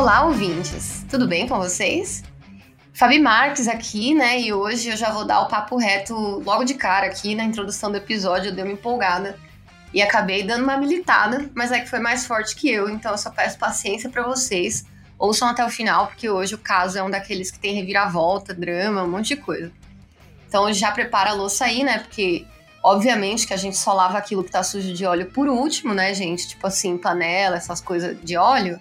Olá, ouvintes! Tudo bem com vocês? Fabi Marques aqui, né? E hoje eu já vou dar o papo reto logo de cara aqui na introdução do episódio. Eu dei uma empolgada e acabei dando uma militada, mas é que foi mais forte que eu, então eu só peço paciência para vocês. Ouçam até o final, porque hoje o caso é um daqueles que tem reviravolta, drama, um monte de coisa. Então já prepara a louça aí, né? Porque obviamente que a gente só lava aquilo que tá sujo de óleo por último, né, gente? Tipo assim, panela, essas coisas de óleo.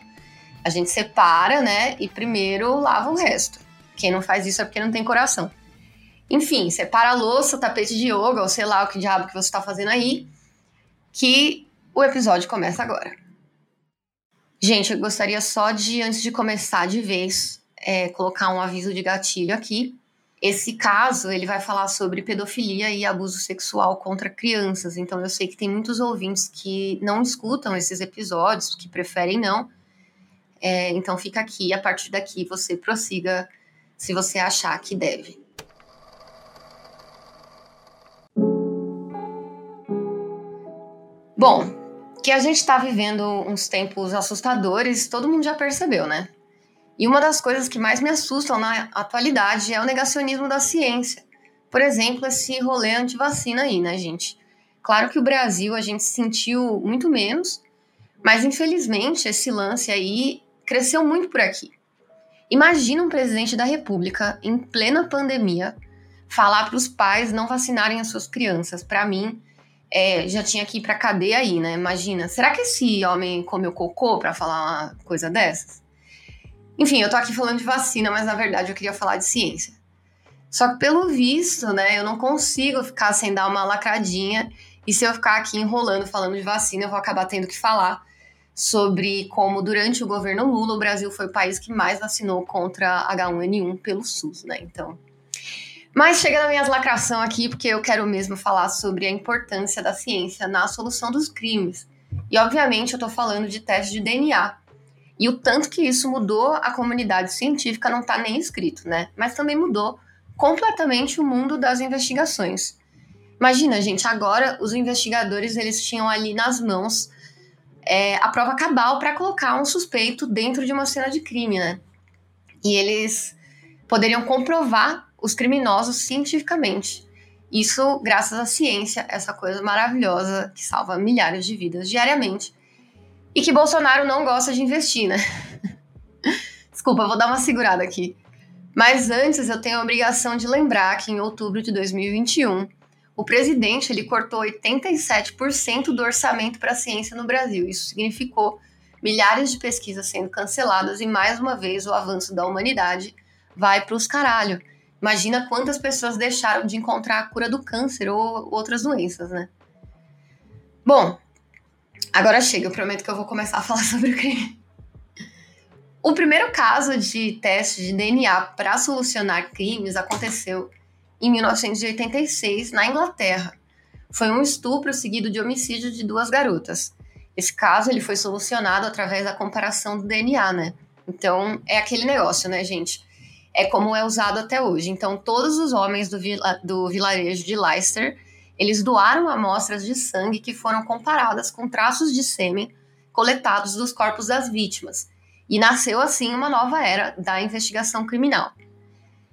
A gente separa, né? E primeiro lava o resto. Quem não faz isso é porque não tem coração. Enfim, separa a louça, tapete de yoga, ou sei lá o que diabo que você está fazendo aí, que o episódio começa agora. Gente, eu gostaria só de, antes de começar de vez, é, colocar um aviso de gatilho aqui. Esse caso, ele vai falar sobre pedofilia e abuso sexual contra crianças. Então, eu sei que tem muitos ouvintes que não escutam esses episódios, que preferem não. É, então, fica aqui. A partir daqui, você prossiga se você achar que deve. Bom, que a gente está vivendo uns tempos assustadores, todo mundo já percebeu, né? E uma das coisas que mais me assustam na atualidade é o negacionismo da ciência. Por exemplo, esse rolê anti-vacina aí, né, gente? Claro que o Brasil a gente sentiu muito menos, mas infelizmente esse lance aí cresceu muito por aqui. Imagina um presidente da República, em plena pandemia, falar para os pais não vacinarem as suas crianças. Para mim, é, já tinha que ir para cadeia aí, né? Imagina. Será que esse homem comeu cocô para falar uma coisa dessas? Enfim, eu tô aqui falando de vacina, mas na verdade eu queria falar de ciência. Só que pelo visto, né, eu não consigo ficar sem dar uma lacradinha. E se eu ficar aqui enrolando falando de vacina, eu vou acabar tendo que falar sobre como durante o governo Lula o Brasil foi o país que mais vacinou contra H1N1 pelo SUS, né? Então, mas chega na minha lacração aqui porque eu quero mesmo falar sobre a importância da ciência na solução dos crimes. E obviamente eu tô falando de teste de DNA. E o tanto que isso mudou a comunidade científica não tá nem escrito, né? Mas também mudou completamente o mundo das investigações. Imagina, gente, agora os investigadores eles tinham ali nas mãos é, a prova cabal para colocar um suspeito dentro de uma cena de crime, né? E eles poderiam comprovar os criminosos cientificamente. Isso graças à ciência, essa coisa maravilhosa que salva milhares de vidas diariamente. E que Bolsonaro não gosta de investir, né? Desculpa, vou dar uma segurada aqui. Mas antes eu tenho a obrigação de lembrar que em outubro de 2021 o presidente ele cortou 87% do orçamento para a ciência no Brasil. Isso significou milhares de pesquisas sendo canceladas e mais uma vez o avanço da humanidade vai para os caralho. Imagina quantas pessoas deixaram de encontrar a cura do câncer ou outras doenças, né? Bom, agora chega, eu prometo que eu vou começar a falar sobre o crime. O primeiro caso de teste de DNA para solucionar crimes aconteceu em 1986, na Inglaterra. Foi um estupro seguido de homicídio de duas garotas. Esse caso ele foi solucionado através da comparação do DNA, né? Então, é aquele negócio, né, gente? É como é usado até hoje. Então, todos os homens do, vila, do vilarejo de Leicester, eles doaram amostras de sangue que foram comparadas com traços de sêmen coletados dos corpos das vítimas. E nasceu assim uma nova era da investigação criminal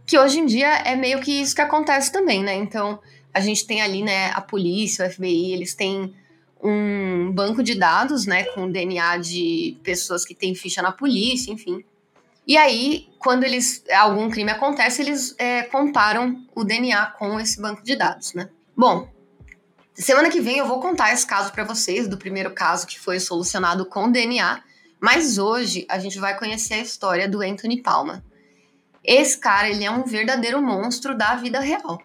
que hoje em dia é meio que isso que acontece também, né? Então, a gente tem ali, né, a polícia, o FBI, eles têm um banco de dados, né, com DNA de pessoas que têm ficha na polícia, enfim. E aí, quando eles algum crime acontece, eles é, comparam o DNA com esse banco de dados, né? Bom, semana que vem eu vou contar esse caso para vocês do primeiro caso que foi solucionado com DNA, mas hoje a gente vai conhecer a história do Anthony Palma. Esse cara, ele é um verdadeiro monstro da vida real.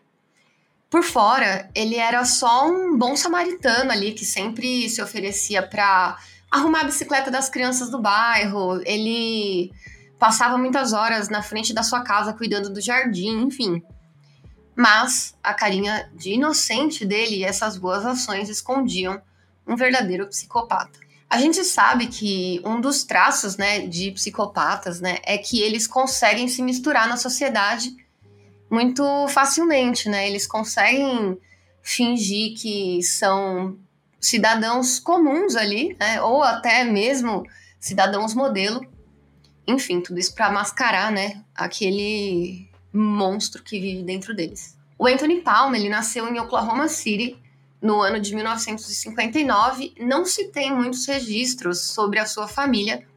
Por fora, ele era só um bom samaritano ali que sempre se oferecia para arrumar a bicicleta das crianças do bairro. Ele passava muitas horas na frente da sua casa cuidando do jardim, enfim. Mas a carinha de inocente dele e essas boas ações escondiam um verdadeiro psicopata. A gente sabe que um dos traços, né, de psicopatas, né, é que eles conseguem se misturar na sociedade muito facilmente, né? Eles conseguem fingir que são cidadãos comuns ali, né, ou até mesmo cidadãos modelo, Enfim, tudo isso para mascarar, né, aquele monstro que vive dentro deles. O Anthony Palmer, ele nasceu em Oklahoma City no ano de 1959. Não se tem muitos registros sobre a sua família,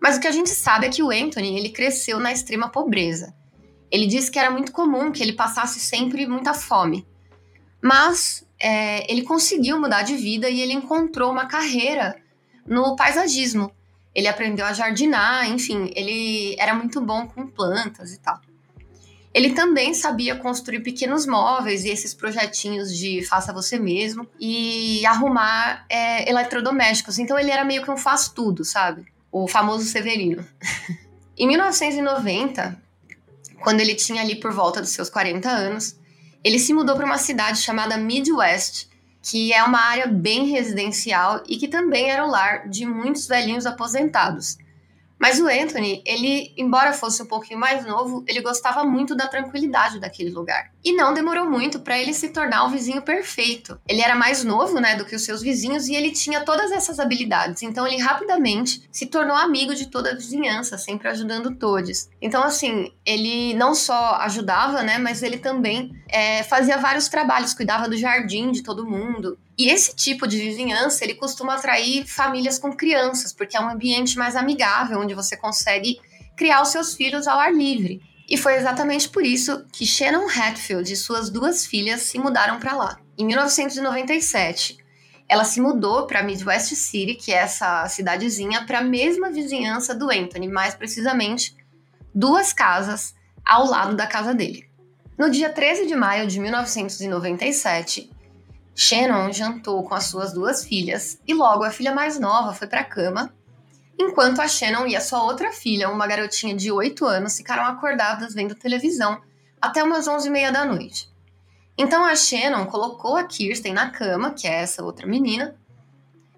mas o que a gente sabe é que o Anthony, ele cresceu na extrema pobreza. Ele disse que era muito comum que ele passasse sempre muita fome. Mas é, ele conseguiu mudar de vida e ele encontrou uma carreira no paisagismo. Ele aprendeu a jardinar, enfim, ele era muito bom com plantas e tal. Ele também sabia construir pequenos móveis e esses projetinhos de faça você mesmo e arrumar é, eletrodomésticos. Então ele era meio que um faz-tudo, sabe? O famoso Severino. em 1990, quando ele tinha ali por volta dos seus 40 anos, ele se mudou para uma cidade chamada Midwest, que é uma área bem residencial e que também era o lar de muitos velhinhos aposentados. Mas o Anthony, ele, embora fosse um pouquinho mais novo, ele gostava muito da tranquilidade daquele lugar. E não demorou muito para ele se tornar o vizinho perfeito. Ele era mais novo, né, do que os seus vizinhos e ele tinha todas essas habilidades. Então ele rapidamente se tornou amigo de toda a vizinhança, sempre ajudando todos. Então assim, ele não só ajudava, né, mas ele também é, fazia vários trabalhos, cuidava do jardim de todo mundo. E esse tipo de vizinhança, ele costuma atrair famílias com crianças, porque é um ambiente mais amigável, onde você consegue criar os seus filhos ao ar livre. E foi exatamente por isso que Shannon Hatfield e suas duas filhas se mudaram para lá. Em 1997, ela se mudou para Midwest City, que é essa cidadezinha, para a mesma vizinhança do Anthony, mais precisamente duas casas ao lado da casa dele. No dia 13 de maio de 1997, Shannon jantou com as suas duas filhas e logo a filha mais nova foi para a cama, enquanto a Shannon e a sua outra filha, uma garotinha de 8 anos, ficaram acordadas vendo televisão até umas 11h30 da noite. Então a Shannon colocou a Kirsten na cama, que é essa outra menina,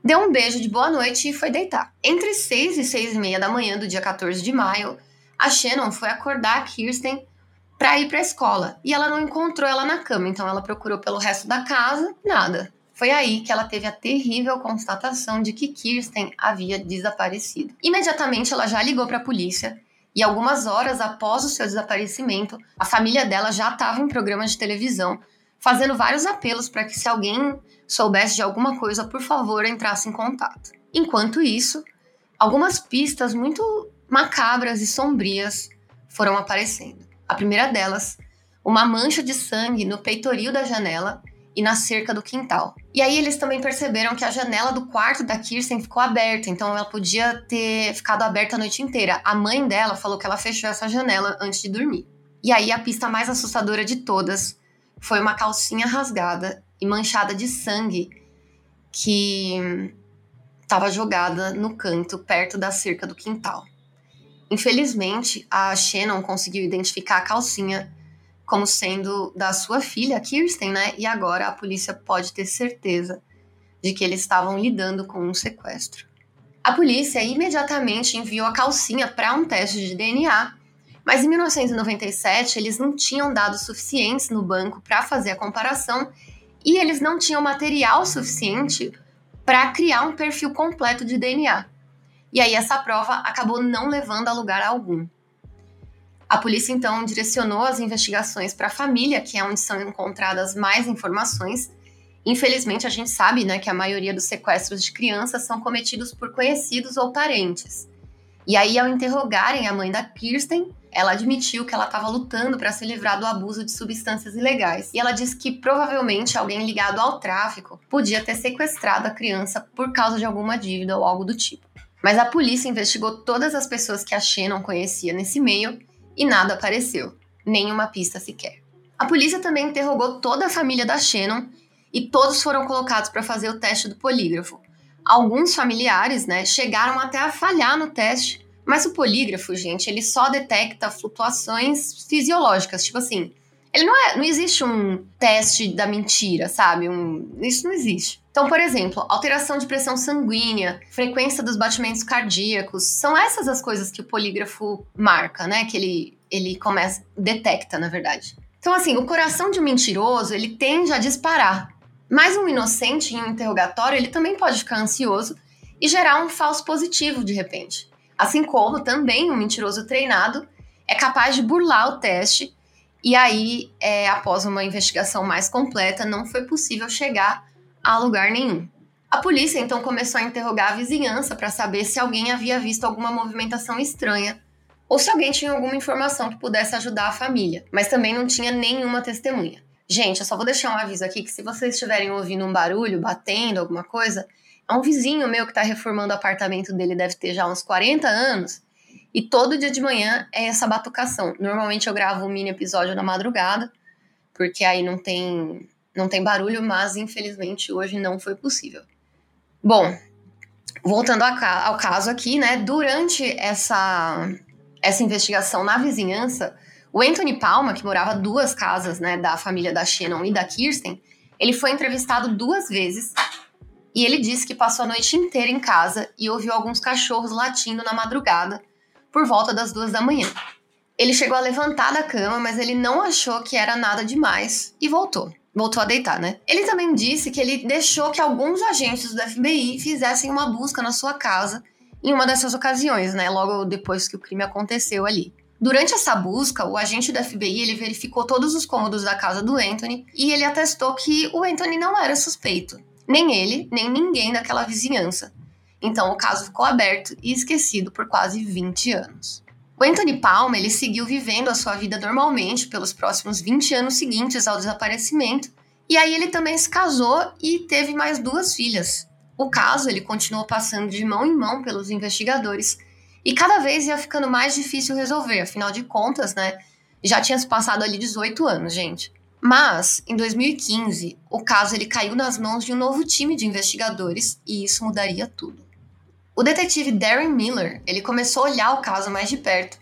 deu um beijo de boa noite e foi deitar. Entre 6 e 6 e meia da manhã do dia 14 de maio, a Shannon foi acordar a Kirsten para ir para a escola. E ela não encontrou ela na cama, então ela procurou pelo resto da casa, nada. Foi aí que ela teve a terrível constatação de que Kirsten havia desaparecido. Imediatamente ela já ligou para a polícia e algumas horas após o seu desaparecimento, a família dela já estava em programas de televisão, fazendo vários apelos para que se alguém soubesse de alguma coisa, por favor, entrasse em contato. Enquanto isso, algumas pistas muito macabras e sombrias foram aparecendo. A primeira delas, uma mancha de sangue no peitoril da janela e na cerca do quintal. E aí eles também perceberam que a janela do quarto da Kirsten ficou aberta, então ela podia ter ficado aberta a noite inteira. A mãe dela falou que ela fechou essa janela antes de dormir. E aí a pista mais assustadora de todas foi uma calcinha rasgada e manchada de sangue que estava jogada no canto perto da cerca do quintal. Infelizmente, a Shannon conseguiu identificar a calcinha como sendo da sua filha, Kirsten, né? E agora a polícia pode ter certeza de que eles estavam lidando com um sequestro. A polícia imediatamente enviou a calcinha para um teste de DNA, mas em 1997 eles não tinham dados suficientes no banco para fazer a comparação e eles não tinham material suficiente para criar um perfil completo de DNA. E aí essa prova acabou não levando a lugar algum. A polícia então direcionou as investigações para a família, que é onde são encontradas mais informações. Infelizmente, a gente sabe né, que a maioria dos sequestros de crianças são cometidos por conhecidos ou parentes. E aí, ao interrogarem a mãe da Kirsten, ela admitiu que ela estava lutando para se livrar do abuso de substâncias ilegais. E ela disse que provavelmente alguém ligado ao tráfico podia ter sequestrado a criança por causa de alguma dívida ou algo do tipo. Mas a polícia investigou todas as pessoas que a Shannon conhecia nesse meio e nada apareceu, nenhuma pista sequer. A polícia também interrogou toda a família da Shannon e todos foram colocados para fazer o teste do polígrafo. Alguns familiares, né, chegaram até a falhar no teste, mas o polígrafo, gente, ele só detecta flutuações fisiológicas, tipo assim, ele não é, não existe um teste da mentira, sabe? Um, isso não existe. Então, por exemplo, alteração de pressão sanguínea, frequência dos batimentos cardíacos, são essas as coisas que o polígrafo marca, né? Que ele, ele começa, detecta, na verdade. Então, assim, o coração de um mentiroso, ele tende a disparar. Mas um inocente em um interrogatório, ele também pode ficar ansioso e gerar um falso positivo de repente. Assim como também um mentiroso treinado é capaz de burlar o teste, e aí, é, após uma investigação mais completa, não foi possível chegar a lugar nenhum. A polícia então começou a interrogar a vizinhança para saber se alguém havia visto alguma movimentação estranha ou se alguém tinha alguma informação que pudesse ajudar a família, mas também não tinha nenhuma testemunha. Gente, eu só vou deixar um aviso aqui que se vocês estiverem ouvindo um barulho, batendo, alguma coisa, é um vizinho meu que está reformando o apartamento dele, deve ter já uns 40 anos, e todo dia de manhã é essa batucação. Normalmente eu gravo um mini episódio na madrugada, porque aí não tem não tem barulho, mas infelizmente hoje não foi possível. Bom, voltando ao caso aqui, né? Durante essa essa investigação na vizinhança, o Anthony Palma, que morava duas casas, né, da família da Shannon e da Kirsten, ele foi entrevistado duas vezes e ele disse que passou a noite inteira em casa e ouviu alguns cachorros latindo na madrugada por volta das duas da manhã. Ele chegou a levantar da cama, mas ele não achou que era nada demais e voltou. Voltou a deitar, né? Ele também disse que ele deixou que alguns agentes do FBI fizessem uma busca na sua casa em uma dessas ocasiões, né? Logo depois que o crime aconteceu ali. Durante essa busca, o agente do FBI ele verificou todos os cômodos da casa do Anthony e ele atestou que o Anthony não era suspeito. Nem ele, nem ninguém daquela vizinhança. Então o caso ficou aberto e esquecido por quase 20 anos. O Anthony Palma ele seguiu vivendo a sua vida normalmente pelos próximos 20 anos seguintes ao desaparecimento, e aí ele também se casou e teve mais duas filhas. O caso ele continuou passando de mão em mão pelos investigadores e cada vez ia ficando mais difícil resolver, afinal de contas, né? Já tinha se passado ali 18 anos, gente. Mas, em 2015, o caso ele caiu nas mãos de um novo time de investigadores e isso mudaria tudo. O detetive Darren Miller, ele começou a olhar o caso mais de perto,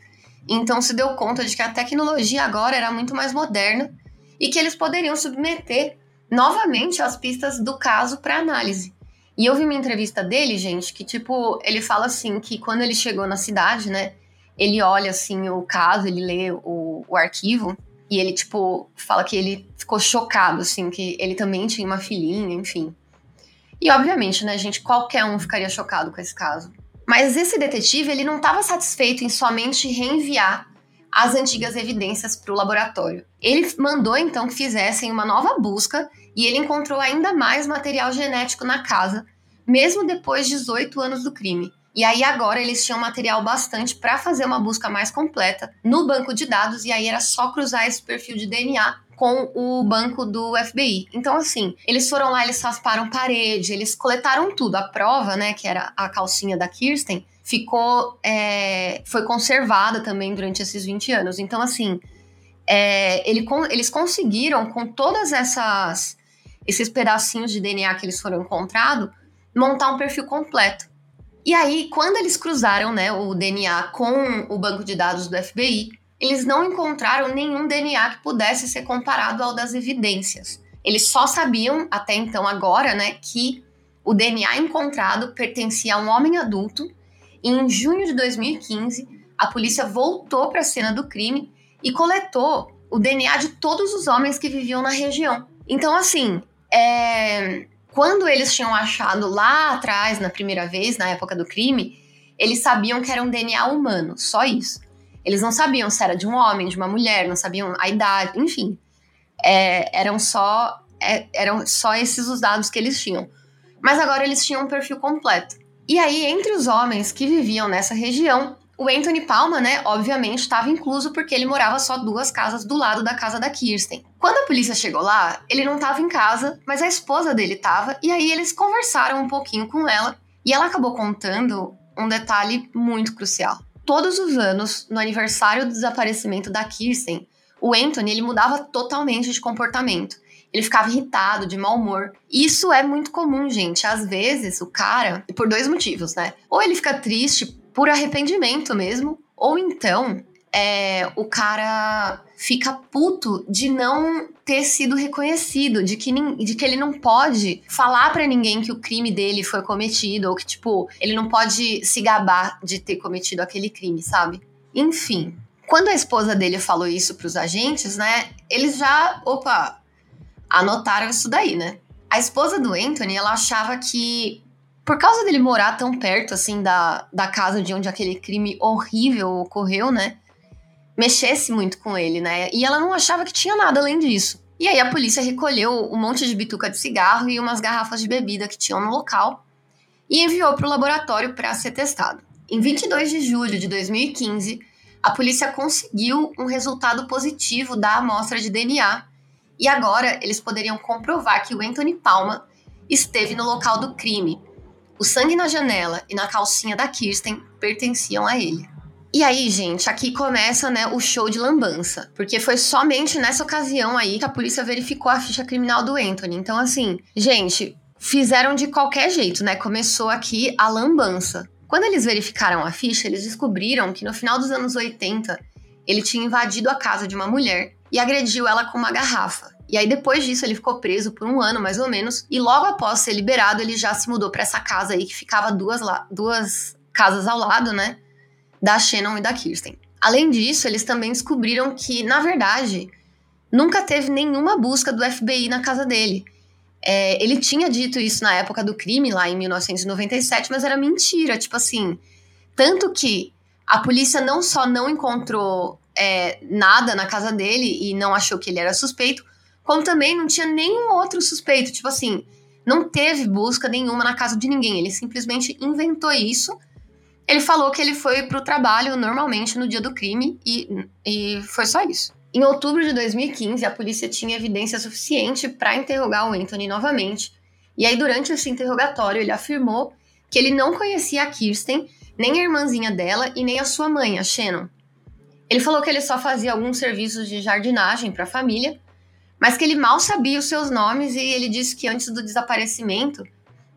então se deu conta de que a tecnologia agora era muito mais moderna e que eles poderiam submeter novamente as pistas do caso para análise. E eu vi uma entrevista dele, gente, que tipo, ele fala assim que quando ele chegou na cidade, né, ele olha assim o caso, ele lê o, o arquivo e ele tipo fala que ele ficou chocado assim, que ele também tinha uma filhinha, enfim. E obviamente, né, gente, qualquer um ficaria chocado com esse caso. Mas esse detetive, ele não estava satisfeito em somente reenviar as antigas evidências para o laboratório. Ele mandou então que fizessem uma nova busca e ele encontrou ainda mais material genético na casa, mesmo depois de 18 anos do crime. E aí agora eles tinham material bastante para fazer uma busca mais completa no banco de dados e aí era só cruzar esse perfil de DNA com o banco do FBI. Então, assim, eles foram lá, eles rasparam parede, eles coletaram tudo. A prova, né, que era a calcinha da Kirsten, ficou. É, foi conservada também durante esses 20 anos. Então, assim, é, ele, eles conseguiram, com todas essas esses pedacinhos de DNA que eles foram encontrados, montar um perfil completo. E aí, quando eles cruzaram né, o DNA com o banco de dados do FBI, eles não encontraram nenhum DNA que pudesse ser comparado ao das evidências. Eles só sabiam, até então agora, né, que o DNA encontrado pertencia a um homem adulto. E em junho de 2015, a polícia voltou para a cena do crime e coletou o DNA de todos os homens que viviam na região. Então, assim, é, quando eles tinham achado lá atrás, na primeira vez, na época do crime, eles sabiam que era um DNA humano, só isso. Eles não sabiam se era de um homem, de uma mulher, não sabiam a idade, enfim. É, eram só é, eram só esses os dados que eles tinham. Mas agora eles tinham um perfil completo. E aí, entre os homens que viviam nessa região, o Anthony Palma, né, obviamente estava incluso porque ele morava só duas casas do lado da casa da Kirsten. Quando a polícia chegou lá, ele não estava em casa, mas a esposa dele estava, e aí eles conversaram um pouquinho com ela, e ela acabou contando um detalhe muito crucial. Todos os anos, no aniversário do desaparecimento da Kirsten, o Anthony ele mudava totalmente de comportamento. Ele ficava irritado, de mau humor. Isso é muito comum, gente. Às vezes, o cara, por dois motivos, né? Ou ele fica triste por arrependimento mesmo, ou então é, o cara fica puto de não ter sido reconhecido, de que, de que ele não pode falar para ninguém que o crime dele foi cometido, ou que, tipo, ele não pode se gabar de ter cometido aquele crime, sabe? Enfim, quando a esposa dele falou isso pros agentes, né, eles já, opa, anotaram isso daí, né? A esposa do Anthony, ela achava que Por causa dele morar tão perto, assim, da, da casa de onde aquele crime horrível ocorreu, né? Mexesse muito com ele, né? E ela não achava que tinha nada além disso. E aí a polícia recolheu um monte de bituca de cigarro e umas garrafas de bebida que tinham no local e enviou para o laboratório para ser testado. Em 22 de julho de 2015, a polícia conseguiu um resultado positivo da amostra de DNA e agora eles poderiam comprovar que o Anthony Palma esteve no local do crime. O sangue na janela e na calcinha da Kirsten pertenciam a ele. E aí, gente, aqui começa, né, o show de lambança, porque foi somente nessa ocasião aí que a polícia verificou a ficha criminal do Anthony. Então, assim, gente, fizeram de qualquer jeito, né? Começou aqui a lambança. Quando eles verificaram a ficha, eles descobriram que no final dos anos 80 ele tinha invadido a casa de uma mulher e agrediu ela com uma garrafa. E aí depois disso ele ficou preso por um ano mais ou menos e logo após ser liberado ele já se mudou para essa casa aí que ficava duas, duas casas ao lado, né, da Shannon e da Kirsten. Além disso, eles também descobriram que na verdade nunca teve nenhuma busca do FBI na casa dele. É, ele tinha dito isso na época do crime, lá em 1997, mas era mentira. Tipo assim. Tanto que a polícia não só não encontrou é, nada na casa dele e não achou que ele era suspeito, como também não tinha nenhum outro suspeito. Tipo assim, não teve busca nenhuma na casa de ninguém. Ele simplesmente inventou isso. Ele falou que ele foi pro trabalho normalmente no dia do crime e, e foi só isso. Em outubro de 2015, a polícia tinha evidência suficiente para interrogar o Anthony novamente. E aí, durante esse interrogatório, ele afirmou que ele não conhecia a Kirsten, nem a irmãzinha dela e nem a sua mãe, a Shannon. Ele falou que ele só fazia alguns serviços de jardinagem para a família, mas que ele mal sabia os seus nomes e ele disse que antes do desaparecimento,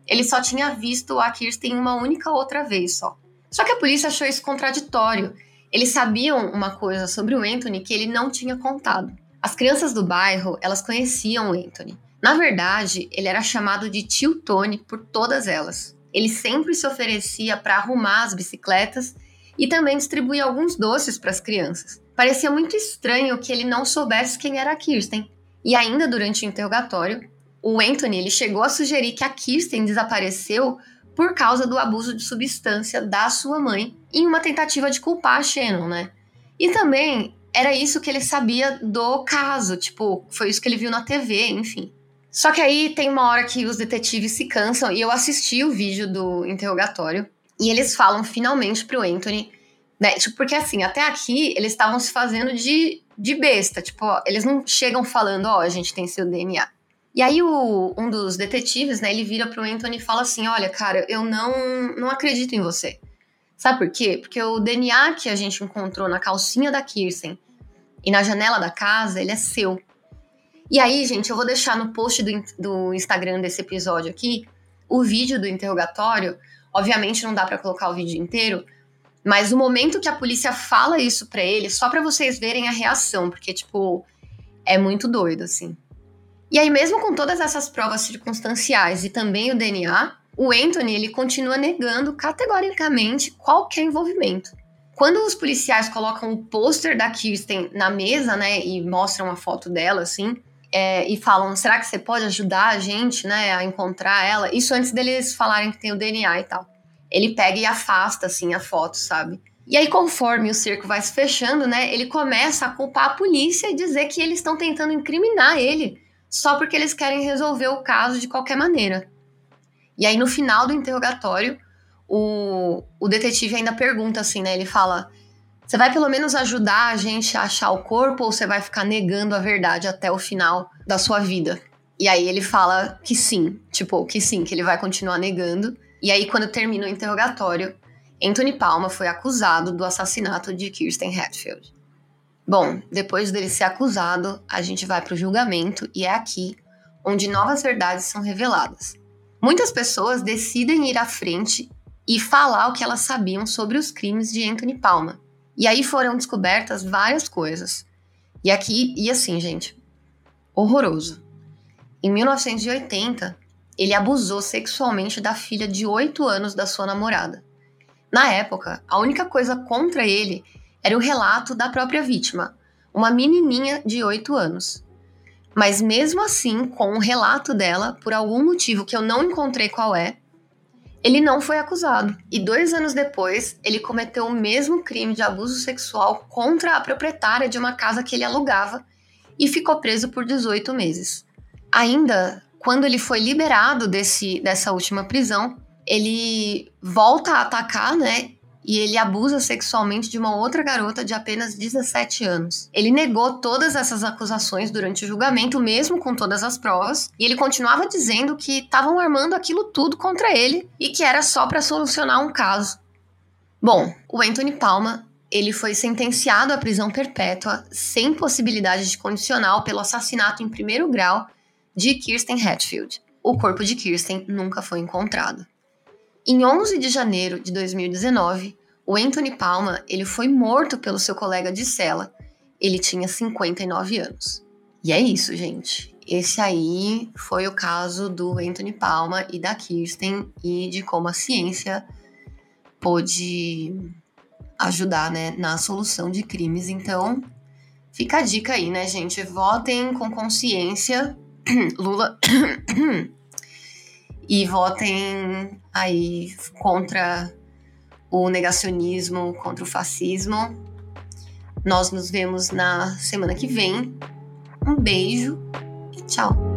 ele só tinha visto a Kirsten uma única outra vez só. Só que a polícia achou isso contraditório eles sabiam uma coisa sobre o Anthony que ele não tinha contado. As crianças do bairro, elas conheciam o Anthony. Na verdade, ele era chamado de tio Tony por todas elas. Ele sempre se oferecia para arrumar as bicicletas e também distribuía alguns doces para as crianças. Parecia muito estranho que ele não soubesse quem era a Kirsten. E ainda durante o interrogatório, o Anthony ele chegou a sugerir que a Kirsten desapareceu por causa do abuso de substância da sua mãe em uma tentativa de culpar a Shannon, né? E também era isso que ele sabia do caso, tipo, foi isso que ele viu na TV, enfim. Só que aí tem uma hora que os detetives se cansam e eu assisti o vídeo do interrogatório e eles falam finalmente pro Anthony, né? Tipo, porque assim, até aqui eles estavam se fazendo de, de besta, tipo, ó, eles não chegam falando, ó, a gente tem seu DNA. E aí o, um dos detetives, né, ele vira pro Anthony e fala assim: "Olha, cara, eu não não acredito em você". Sabe por quê? Porque o DNA que a gente encontrou na calcinha da Kirsten e na janela da casa, ele é seu. E aí, gente, eu vou deixar no post do, do Instagram desse episódio aqui o vídeo do interrogatório. Obviamente não dá para colocar o vídeo inteiro, mas o momento que a polícia fala isso para ele, só para vocês verem a reação, porque tipo, é muito doido assim. E aí, mesmo com todas essas provas circunstanciais e também o DNA, o Anthony ele continua negando categoricamente qualquer envolvimento. Quando os policiais colocam o pôster da Kirsten na mesa, né, e mostram a foto dela, assim, é, e falam: será que você pode ajudar a gente, né, a encontrar ela? Isso antes deles falarem que tem o DNA e tal. Ele pega e afasta, assim, a foto, sabe? E aí, conforme o cerco vai se fechando, né, ele começa a culpar a polícia e dizer que eles estão tentando incriminar ele só porque eles querem resolver o caso de qualquer maneira. E aí, no final do interrogatório, o, o detetive ainda pergunta assim, né? Ele fala: Você vai pelo menos ajudar a gente a achar o corpo ou você vai ficar negando a verdade até o final da sua vida? E aí ele fala que sim, tipo, que sim, que ele vai continuar negando. E aí, quando termina o interrogatório, Anthony Palma foi acusado do assassinato de Kirsten Hatfield. Bom, depois dele ser acusado, a gente vai para o julgamento e é aqui onde novas verdades são reveladas. Muitas pessoas decidem ir à frente e falar o que elas sabiam sobre os crimes de Anthony Palma. E aí foram descobertas várias coisas. E aqui, e assim, gente, horroroso. Em 1980, ele abusou sexualmente da filha de 8 anos da sua namorada. Na época, a única coisa contra ele era o relato da própria vítima, uma menininha de 8 anos. Mas mesmo assim, com o relato dela, por algum motivo que eu não encontrei qual é, Ele não foi acusado. E dois anos depois, ele cometeu o mesmo crime de abuso sexual contra a proprietária de uma casa que ele alugava e ficou preso por 18 meses. Ainda, quando ele foi liberado desse, dessa última prisão, ele volta a atacar, né? E ele abusa sexualmente de uma outra garota de apenas 17 anos. Ele negou todas essas acusações durante o julgamento, mesmo com todas as provas, e ele continuava dizendo que estavam armando aquilo tudo contra ele e que era só para solucionar um caso. Bom, o Anthony Palma ele foi sentenciado à prisão perpétua sem possibilidade de condicional pelo assassinato em primeiro grau de Kirsten Hatfield. O corpo de Kirsten nunca foi encontrado. Em 11 de janeiro de 2019, o Anthony Palma ele foi morto pelo seu colega de cela. Ele tinha 59 anos. E é isso, gente. Esse aí foi o caso do Anthony Palma e da Kirsten e de como a ciência pôde ajudar né, na solução de crimes. Então, fica a dica aí, né, gente? Votem com consciência. Lula. e votem aí contra o negacionismo, contra o fascismo. Nós nos vemos na semana que vem. Um beijo e tchau!